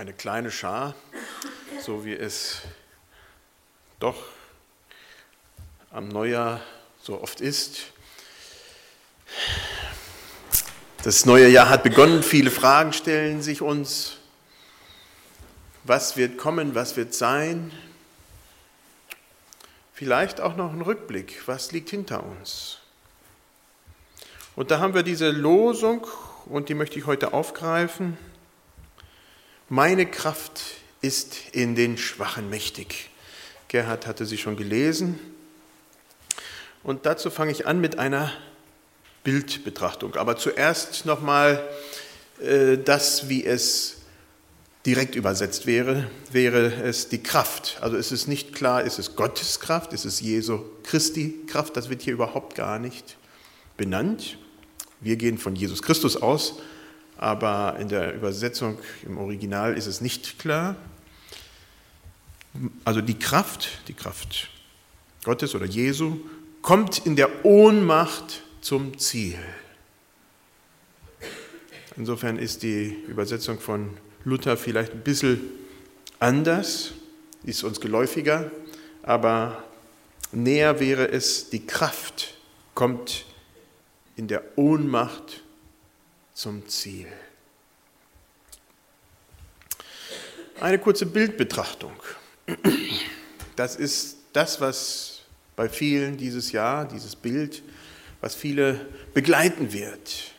eine kleine Schar, so wie es doch am Neujahr so oft ist. Das neue Jahr hat begonnen, viele Fragen stellen sich uns. Was wird kommen, was wird sein? Vielleicht auch noch ein Rückblick, was liegt hinter uns? Und da haben wir diese Losung, und die möchte ich heute aufgreifen. Meine Kraft ist in den Schwachen mächtig. Gerhard hatte sie schon gelesen. Und dazu fange ich an mit einer Bildbetrachtung. Aber zuerst nochmal äh, das, wie es direkt übersetzt wäre, wäre es die Kraft. Also es ist nicht klar, ist es Gottes Kraft, ist es Jesu Christi Kraft, das wird hier überhaupt gar nicht benannt. Wir gehen von Jesus Christus aus, aber in der Übersetzung im Original ist es nicht klar. Also die Kraft, die Kraft Gottes oder Jesu, kommt in der Ohnmacht zum Ziel. Insofern ist die Übersetzung von Luther vielleicht ein bisschen anders, ist uns geläufiger, aber näher wäre es, die Kraft kommt in der Ohnmacht zum Ziel. Eine kurze Bildbetrachtung. Das ist das, was bei vielen dieses Jahr, dieses Bild, was viele begleiten wird.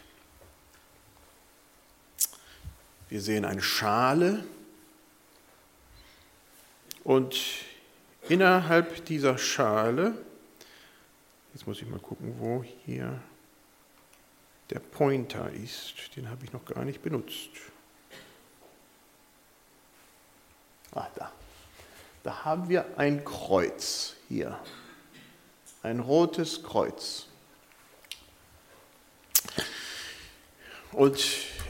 Wir sehen eine Schale und innerhalb dieser Schale, jetzt muss ich mal gucken, wo hier der Pointer ist. Den habe ich noch gar nicht benutzt. Ah, da. Da haben wir ein Kreuz hier. Ein rotes Kreuz. Und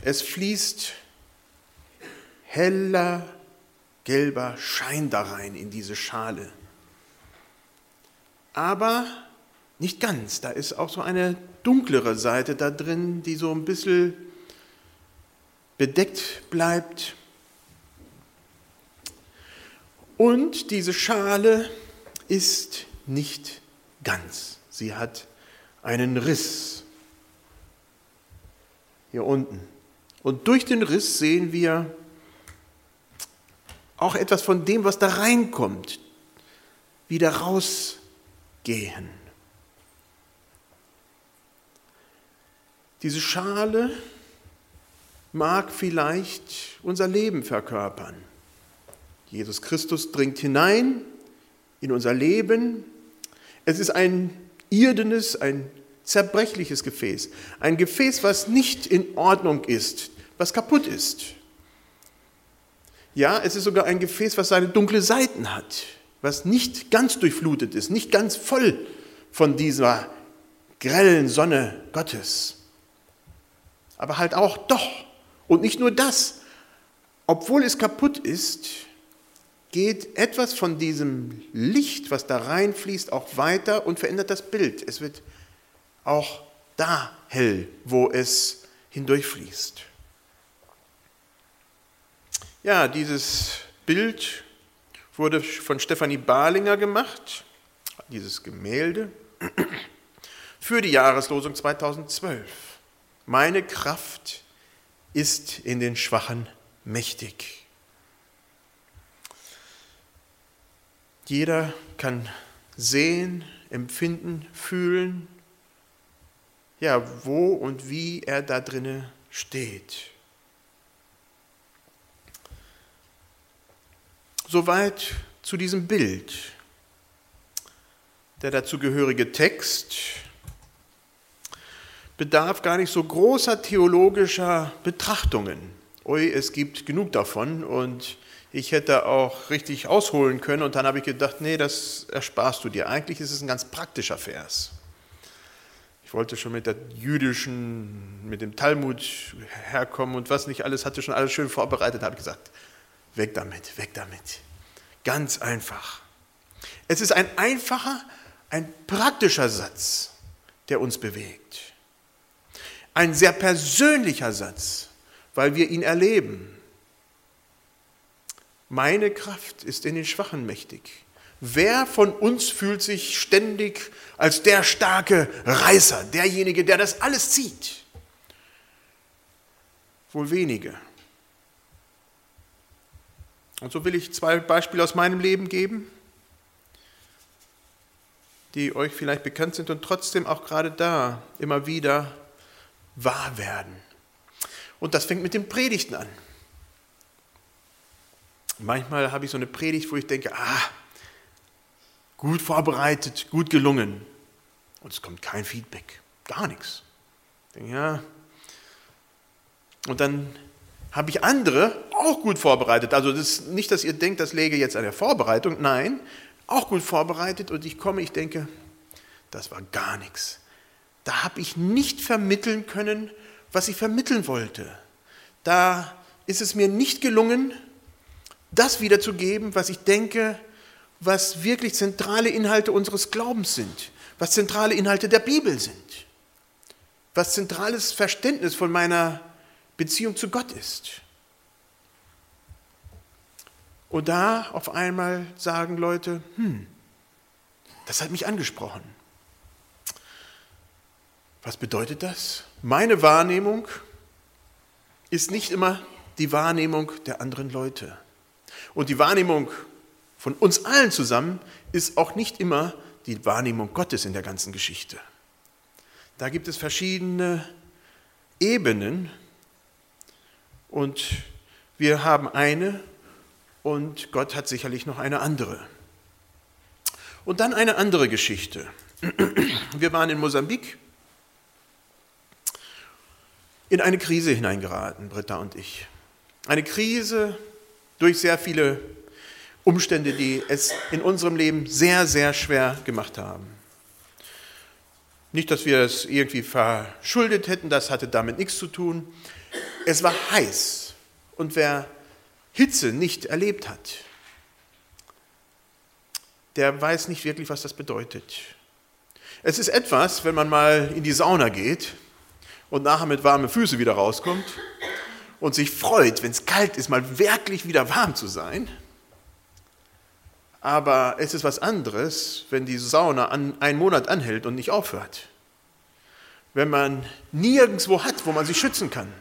es fließt heller gelber Schein da rein in diese Schale. Aber nicht ganz, da ist auch so eine dunklere Seite da drin, die so ein bisschen bedeckt bleibt. Und diese Schale ist nicht ganz. Sie hat einen Riss hier unten. Und durch den Riss sehen wir auch etwas von dem, was da reinkommt, wieder rausgehen. Diese Schale mag vielleicht unser Leben verkörpern. Jesus Christus dringt hinein in unser Leben. Es ist ein irdenes, ein zerbrechliches Gefäß. Ein Gefäß, was nicht in Ordnung ist, was kaputt ist. Ja, es ist sogar ein Gefäß, was seine dunkle Seiten hat, was nicht ganz durchflutet ist, nicht ganz voll von dieser grellen Sonne Gottes aber halt auch doch. Und nicht nur das, obwohl es kaputt ist, geht etwas von diesem Licht, was da reinfließt, auch weiter und verändert das Bild. Es wird auch da hell, wo es hindurchfließt. Ja, dieses Bild wurde von Stefanie Barlinger gemacht, dieses Gemälde, für die Jahreslosung 2012. Meine Kraft ist in den Schwachen mächtig. Jeder kann sehen, empfinden, fühlen, ja, wo und wie er da drinne steht. Soweit zu diesem Bild. Der dazugehörige Text bedarf gar nicht so großer theologischer Betrachtungen. Ui, es gibt genug davon und ich hätte auch richtig ausholen können und dann habe ich gedacht, nee, das ersparst du dir. Eigentlich ist es ein ganz praktischer Vers. Ich wollte schon mit der jüdischen, mit dem Talmud herkommen und was nicht alles, hatte schon alles schön vorbereitet, habe gesagt, weg damit, weg damit. Ganz einfach. Es ist ein einfacher, ein praktischer Satz, der uns bewegt. Ein sehr persönlicher Satz, weil wir ihn erleben. Meine Kraft ist in den Schwachen mächtig. Wer von uns fühlt sich ständig als der starke Reißer, derjenige, der das alles zieht? Wohl wenige. Und so will ich zwei Beispiele aus meinem Leben geben, die euch vielleicht bekannt sind und trotzdem auch gerade da immer wieder wahr werden. Und das fängt mit den Predigten an. Manchmal habe ich so eine Predigt, wo ich denke, ah, gut vorbereitet, gut gelungen. Und es kommt kein Feedback, gar nichts. Ich denke, ja. Und dann habe ich andere auch gut vorbereitet. Also das nicht, dass ihr denkt, das läge jetzt an der Vorbereitung. Nein, auch gut vorbereitet. Und ich komme, ich denke, das war gar nichts. Da habe ich nicht vermitteln können, was ich vermitteln wollte. Da ist es mir nicht gelungen, das wiederzugeben, was ich denke, was wirklich zentrale Inhalte unseres Glaubens sind, was zentrale Inhalte der Bibel sind, was zentrales Verständnis von meiner Beziehung zu Gott ist. Und da auf einmal sagen Leute, hm, das hat mich angesprochen. Was bedeutet das? Meine Wahrnehmung ist nicht immer die Wahrnehmung der anderen Leute. Und die Wahrnehmung von uns allen zusammen ist auch nicht immer die Wahrnehmung Gottes in der ganzen Geschichte. Da gibt es verschiedene Ebenen und wir haben eine und Gott hat sicherlich noch eine andere. Und dann eine andere Geschichte. Wir waren in Mosambik in eine Krise hineingeraten, Britta und ich. Eine Krise durch sehr viele Umstände, die es in unserem Leben sehr, sehr schwer gemacht haben. Nicht, dass wir es irgendwie verschuldet hätten, das hatte damit nichts zu tun. Es war heiß und wer Hitze nicht erlebt hat, der weiß nicht wirklich, was das bedeutet. Es ist etwas, wenn man mal in die Sauna geht und nachher mit warmen Füßen wieder rauskommt und sich freut, wenn es kalt ist, mal wirklich wieder warm zu sein. Aber es ist was anderes, wenn die Sauna an, einen Monat anhält und nicht aufhört. Wenn man nirgendwo hat, wo man sich schützen kann.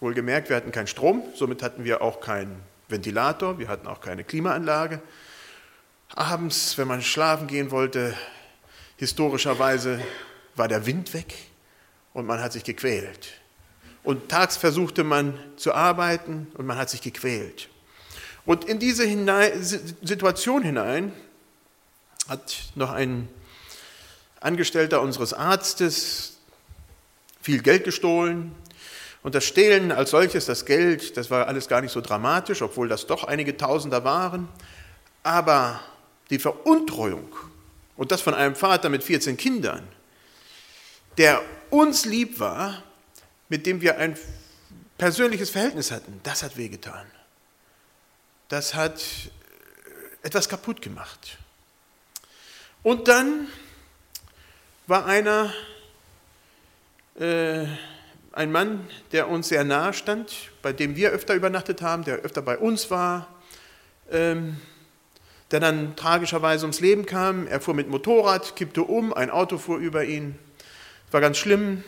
Wohlgemerkt, wir hatten keinen Strom, somit hatten wir auch keinen Ventilator, wir hatten auch keine Klimaanlage. Abends, wenn man schlafen gehen wollte, historischerweise war der Wind weg und man hat sich gequält. Und tags versuchte man zu arbeiten und man hat sich gequält. Und in diese hinein, Situation hinein hat noch ein Angestellter unseres Arztes viel Geld gestohlen. Und das Stehlen als solches, das Geld, das war alles gar nicht so dramatisch, obwohl das doch einige Tausender waren. Aber die Veruntreuung, und das von einem Vater mit 14 Kindern, der uns lieb war, mit dem wir ein persönliches Verhältnis hatten, das hat wehgetan. Das hat etwas kaputt gemacht. Und dann war einer, äh, ein Mann, der uns sehr nahe stand, bei dem wir öfter übernachtet haben, der öfter bei uns war, ähm, der dann tragischerweise ums Leben kam. Er fuhr mit Motorrad, kippte um, ein Auto fuhr über ihn. War ganz schlimm.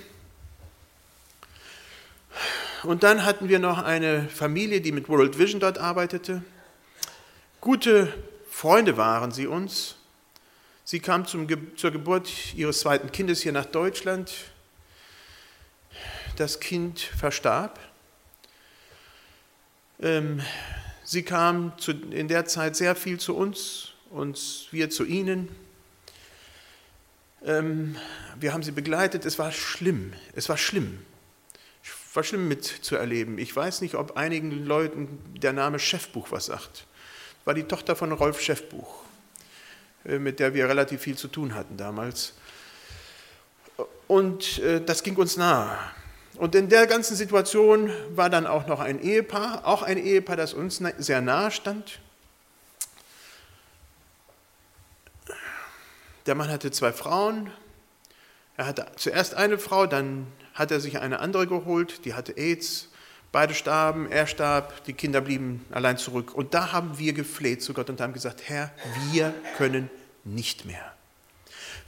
Und dann hatten wir noch eine Familie, die mit World Vision dort arbeitete. Gute Freunde waren sie uns. Sie kam zum, zur Geburt ihres zweiten Kindes hier nach Deutschland. Das Kind verstarb. Ähm, sie kam in der Zeit sehr viel zu uns und wir zu ihnen. Ähm, wir haben sie begleitet. Es war schlimm. Es war schlimm war schlimm mitzuerleben. Ich weiß nicht, ob einigen Leuten der Name Chefbuch was sagt. War die Tochter von Rolf Chefbuch, äh, mit der wir relativ viel zu tun hatten damals. Und äh, das ging uns nahe. Und in der ganzen Situation war dann auch noch ein Ehepaar, auch ein Ehepaar, das uns sehr nahe stand. Der Mann hatte zwei Frauen. Er hatte zuerst eine Frau, dann hat er sich eine andere geholt, die hatte AIDS, Beide starben, er starb, die Kinder blieben allein zurück. Und da haben wir gefleht zu Gott und haben gesagt, Herr, wir können nicht mehr.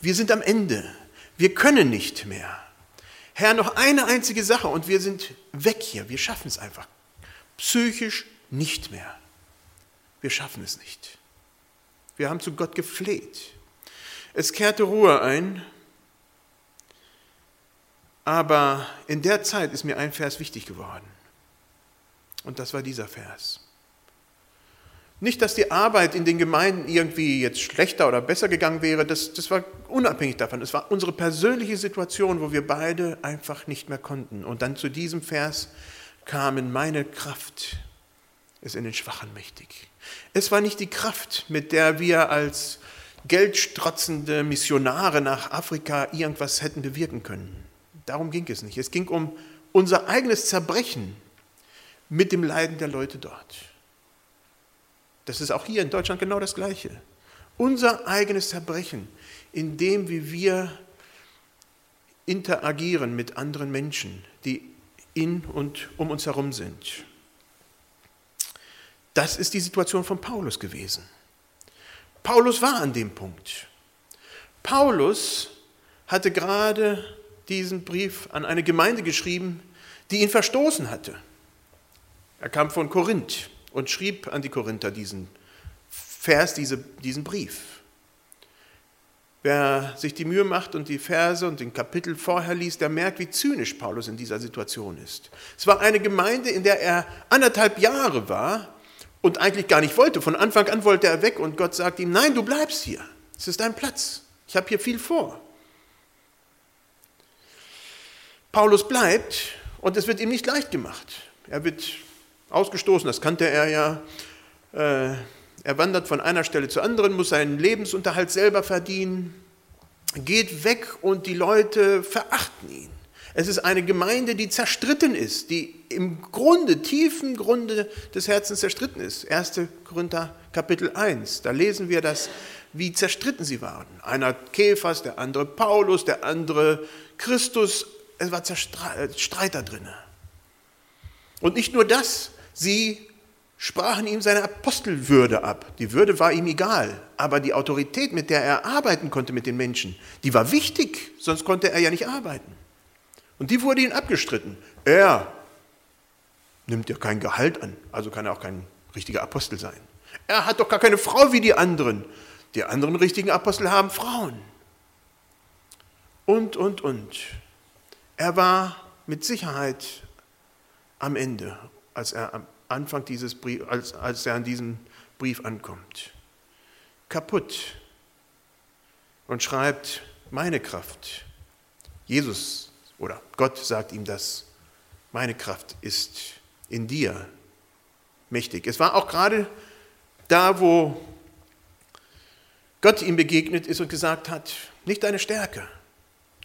Wir sind am Ende. Wir können nicht mehr. Herr, noch eine einzige Sache und wir sind weg hier. Wir schaffen es einfach. Psychisch nicht mehr. Wir schaffen es nicht. Wir haben zu Gott gefleht. Es kehrte Ruhe ein, aber in der Zeit ist mir ein Vers wichtig geworden. Und das war dieser Vers. Nicht, dass die Arbeit in den Gemeinden irgendwie jetzt schlechter oder besser gegangen wäre, das, das war unabhängig davon. Es war unsere persönliche Situation, wo wir beide einfach nicht mehr konnten. Und dann zu diesem Vers kamen meine Kraft ist in den Schwachen mächtig. Es war nicht die Kraft, mit der wir als geldstrotzende Missionare nach Afrika irgendwas hätten bewirken können. Darum ging es nicht. Es ging um unser eigenes Zerbrechen mit dem Leiden der Leute dort. Das ist auch hier in Deutschland genau das Gleiche. Unser eigenes Zerbrechen, in dem, wie wir interagieren mit anderen Menschen, die in und um uns herum sind. Das ist die Situation von Paulus gewesen. Paulus war an dem Punkt. Paulus hatte gerade diesen Brief an eine Gemeinde geschrieben, die ihn verstoßen hatte. Er kam von Korinth und schrieb an die Korinther diesen Vers, diese, diesen Brief. Wer sich die Mühe macht und die Verse und den Kapitel vorher liest, der merkt, wie zynisch Paulus in dieser Situation ist. Es war eine Gemeinde, in der er anderthalb Jahre war und eigentlich gar nicht wollte. Von Anfang an wollte er weg und Gott sagt ihm, nein, du bleibst hier. Es ist dein Platz. Ich habe hier viel vor. Paulus bleibt und es wird ihm nicht leicht gemacht. Er wird ausgestoßen, das kannte er ja. Äh, er wandert von einer Stelle zur anderen, muss seinen Lebensunterhalt selber verdienen, geht weg und die Leute verachten ihn. Es ist eine Gemeinde, die zerstritten ist, die im Grunde, tiefen Grunde des Herzens zerstritten ist. 1. Korinther Kapitel 1, da lesen wir das, wie zerstritten sie waren. Einer Käfers, der andere Paulus, der andere Christus. Es war Streit da drin. Und nicht nur das, Sie sprachen ihm seine Apostelwürde ab. Die Würde war ihm egal, aber die Autorität, mit der er arbeiten konnte mit den Menschen, die war wichtig, sonst konnte er ja nicht arbeiten. Und die wurde ihm abgestritten. Er nimmt ja kein Gehalt an, also kann er auch kein richtiger Apostel sein. Er hat doch gar keine Frau wie die anderen. Die anderen richtigen Apostel haben Frauen. Und, und, und. Er war mit Sicherheit am Ende als er am Anfang dieses Brief, als, als er an diesem Brief ankommt. Kaputt und schreibt, meine Kraft. Jesus oder Gott sagt ihm das, meine Kraft ist in dir mächtig. Es war auch gerade da, wo Gott ihm begegnet ist und gesagt hat, nicht deine Stärke.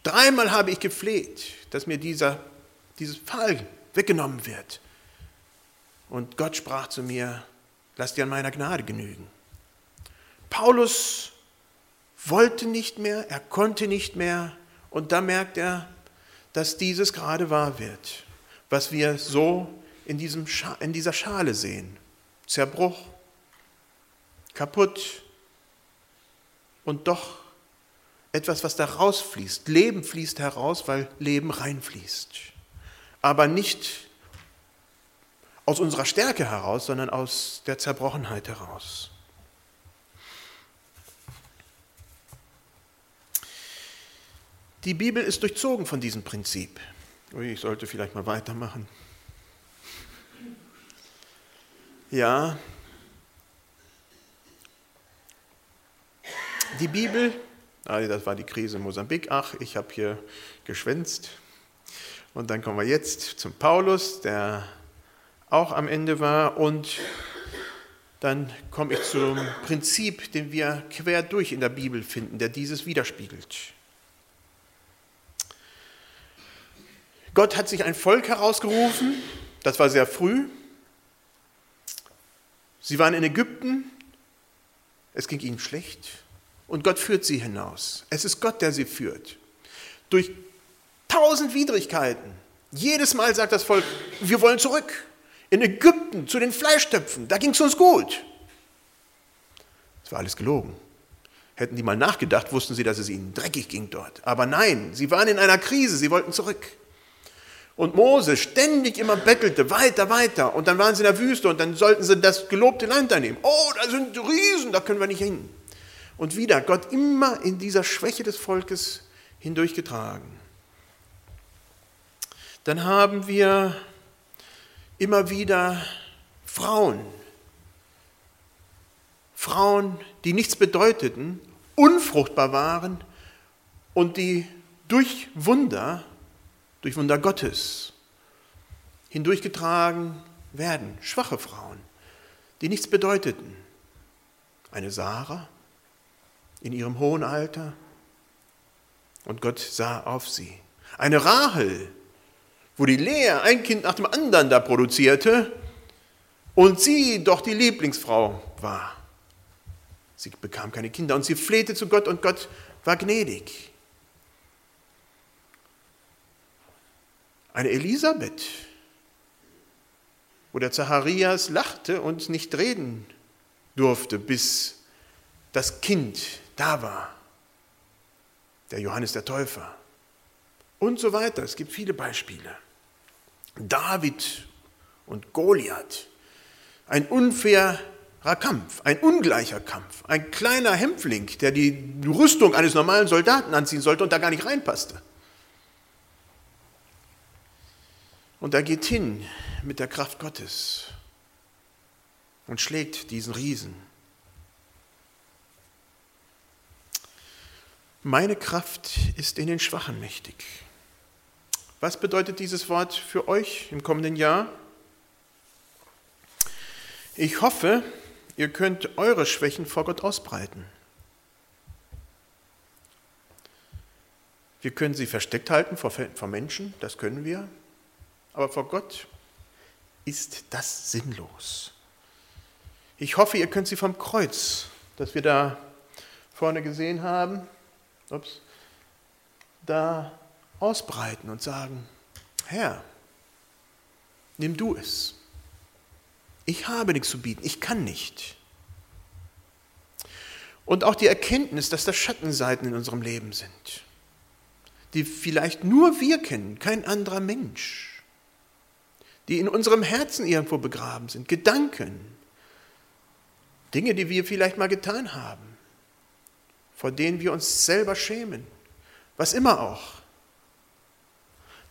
Dreimal habe ich gefleht, dass mir dieser, dieses Fall weggenommen wird. Und Gott sprach zu mir, lass dir an meiner Gnade genügen. Paulus wollte nicht mehr, er konnte nicht mehr und da merkt er, dass dieses gerade wahr wird, was wir so in, diesem in dieser Schale sehen. Zerbruch, kaputt und doch etwas, was da rausfließt. Leben fließt heraus, weil Leben reinfließt. Aber nicht aus unserer Stärke heraus, sondern aus der Zerbrochenheit heraus. Die Bibel ist durchzogen von diesem Prinzip. Ich sollte vielleicht mal weitermachen. Ja, die Bibel, ah, das war die Krise in Mosambik, ach, ich habe hier geschwänzt. Und dann kommen wir jetzt zum Paulus, der auch am Ende war. Und dann komme ich zum Prinzip, den wir quer durch in der Bibel finden, der dieses widerspiegelt. Gott hat sich ein Volk herausgerufen, das war sehr früh. Sie waren in Ägypten, es ging ihnen schlecht und Gott führt sie hinaus. Es ist Gott, der sie führt. Durch tausend Widrigkeiten, Jedes Mal sagt das Volk, wir wollen zurück. In Ägypten zu den Fleischtöpfen, da ging es uns gut. Das war alles gelogen. Hätten die mal nachgedacht, wussten sie, dass es ihnen dreckig ging dort. Aber nein, sie waren in einer Krise, sie wollten zurück. Und Mose ständig immer bettelte, weiter, weiter. Und dann waren sie in der Wüste und dann sollten sie das gelobte Land einnehmen. Oh, da sind Riesen, da können wir nicht hin. Und wieder Gott immer in dieser Schwäche des Volkes hindurchgetragen. Dann haben wir immer wieder Frauen, Frauen, die nichts bedeuteten, unfruchtbar waren und die durch Wunder, durch Wunder Gottes hindurchgetragen werden. Schwache Frauen, die nichts bedeuteten. Eine Sarah in ihrem hohen Alter und Gott sah auf sie. Eine Rahel, wo die Lea ein Kind nach dem anderen da produzierte und sie doch die Lieblingsfrau war. Sie bekam keine Kinder und sie flehte zu Gott und Gott war gnädig. Eine Elisabeth, wo der Zacharias lachte und nicht reden durfte, bis das Kind da war. Der Johannes der Täufer. Und so weiter. Es gibt viele Beispiele. David und Goliath. Ein unfair Kampf, ein ungleicher Kampf, ein kleiner Hämpfling, der die Rüstung eines normalen Soldaten anziehen sollte und da gar nicht reinpasste. Und er geht hin mit der Kraft Gottes und schlägt diesen Riesen. Meine Kraft ist in den Schwachen mächtig. Was bedeutet dieses Wort für euch im kommenden Jahr? Ich hoffe, Ihr könnt eure Schwächen vor Gott ausbreiten. Wir können sie versteckt halten vor, vor Menschen, das können wir, aber vor Gott ist das sinnlos. Ich hoffe, ihr könnt sie vom Kreuz, das wir da vorne gesehen haben, ups, da ausbreiten und sagen, Herr, nimm du es. Ich habe nichts zu bieten, ich kann nicht. Und auch die Erkenntnis, dass da Schattenseiten in unserem Leben sind, die vielleicht nur wir kennen, kein anderer Mensch, die in unserem Herzen irgendwo begraben sind, Gedanken, Dinge, die wir vielleicht mal getan haben, vor denen wir uns selber schämen, was immer auch,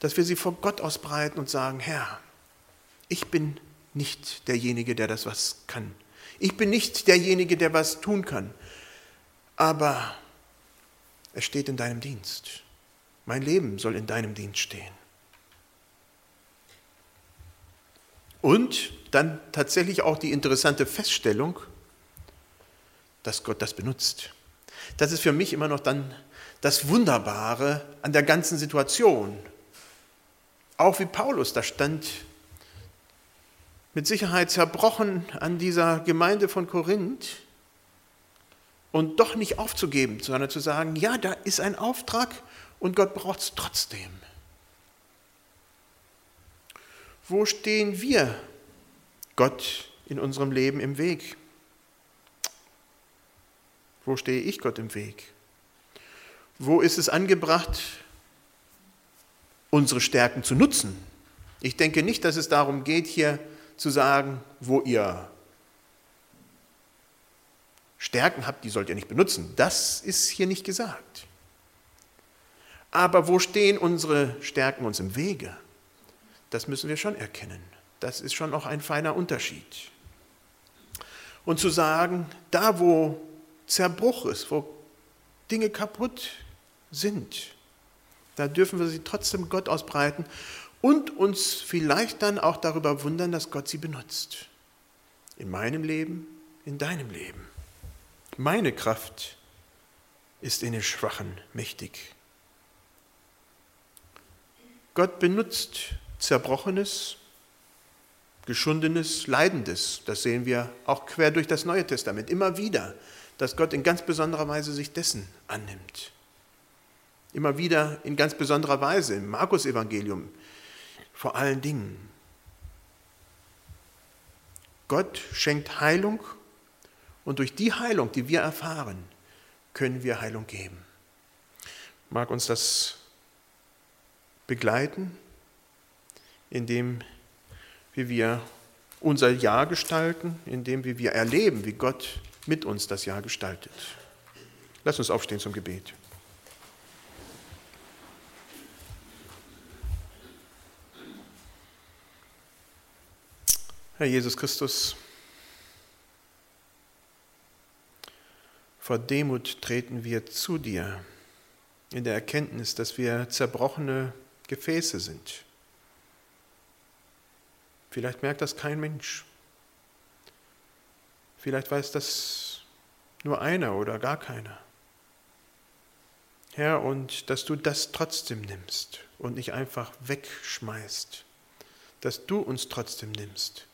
dass wir sie vor Gott ausbreiten und sagen, Herr, ich bin nicht derjenige, der das was kann. Ich bin nicht derjenige, der was tun kann. Aber es steht in deinem Dienst. Mein Leben soll in deinem Dienst stehen. Und dann tatsächlich auch die interessante Feststellung, dass Gott das benutzt. Das ist für mich immer noch dann das Wunderbare an der ganzen Situation. Auch wie Paulus da stand mit Sicherheit zerbrochen an dieser Gemeinde von Korinth und doch nicht aufzugeben, sondern zu sagen, ja, da ist ein Auftrag und Gott braucht es trotzdem. Wo stehen wir Gott in unserem Leben im Weg? Wo stehe ich Gott im Weg? Wo ist es angebracht, unsere Stärken zu nutzen? Ich denke nicht, dass es darum geht, hier zu sagen, wo ihr Stärken habt, die sollt ihr nicht benutzen. Das ist hier nicht gesagt. Aber wo stehen unsere Stärken uns im Wege? Das müssen wir schon erkennen. Das ist schon auch ein feiner Unterschied. Und zu sagen, da wo Zerbruch ist, wo Dinge kaputt sind, da dürfen wir sie trotzdem Gott ausbreiten und uns vielleicht dann auch darüber wundern, dass Gott sie benutzt. In meinem Leben, in deinem Leben. Meine Kraft ist in den Schwachen mächtig. Gott benutzt Zerbrochenes, Geschundenes, Leidendes. Das sehen wir auch quer durch das Neue Testament immer wieder, dass Gott in ganz besonderer Weise sich dessen annimmt. Immer wieder in ganz besonderer Weise im Markus-Evangelium vor allen Dingen. Gott schenkt Heilung und durch die Heilung, die wir erfahren, können wir Heilung geben. Mag uns das begleiten, indem wie wir unser Jahr gestalten, indem wie wir erleben, wie Gott mit uns das Jahr gestaltet. Lass uns aufstehen zum Gebet. Herr Jesus Christus, vor Demut treten wir zu dir in der Erkenntnis, dass wir zerbrochene Gefäße sind. Vielleicht merkt das kein Mensch. Vielleicht weiß das nur einer oder gar keiner. Herr, und dass du das trotzdem nimmst und nicht einfach wegschmeißt, dass du uns trotzdem nimmst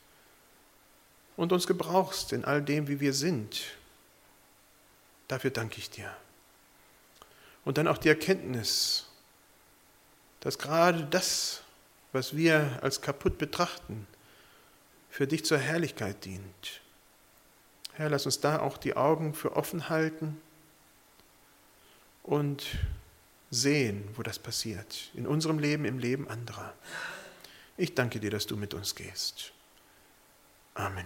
und uns gebrauchst in all dem, wie wir sind. Dafür danke ich dir. Und dann auch die Erkenntnis, dass gerade das, was wir als kaputt betrachten, für dich zur Herrlichkeit dient. Herr, lass uns da auch die Augen für offen halten und sehen, wo das passiert, in unserem Leben, im Leben anderer. Ich danke dir, dass du mit uns gehst. Amen.